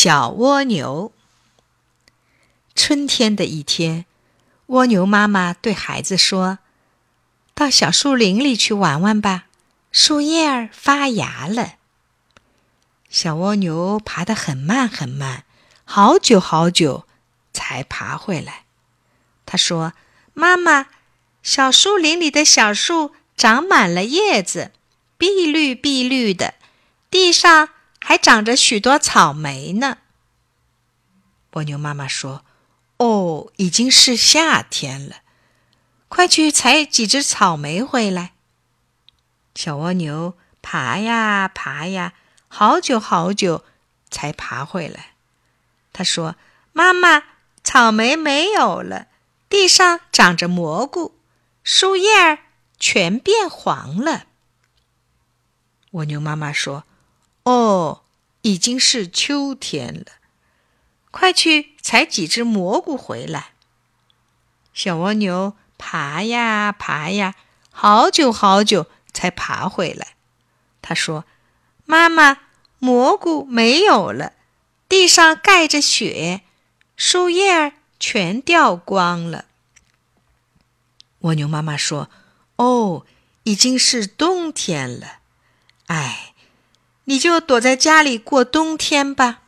小蜗牛。春天的一天，蜗牛妈妈对孩子说：“到小树林里去玩玩吧，树叶儿发芽了。”小蜗牛爬得很慢很慢，好久好久才爬回来。他说：“妈妈，小树林里的小树长满了叶子，碧绿碧绿的，地上……”还长着许多草莓呢。蜗牛妈妈说：“哦，已经是夏天了，快去采几只草莓回来。”小蜗牛爬呀爬呀，好久好久才爬回来。他说：“妈妈，草莓没有了，地上长着蘑菇，树叶儿全变黄了。”蜗牛妈妈说。哦，已经是秋天了，快去采几只蘑菇回来。小蜗牛爬呀爬呀，好久好久才爬回来。他说：“妈妈，蘑菇没有了，地上盖着雪，树叶儿全掉光了。”蜗牛妈妈说：“哦，已经是冬天了，哎。”你就躲在家里过冬天吧。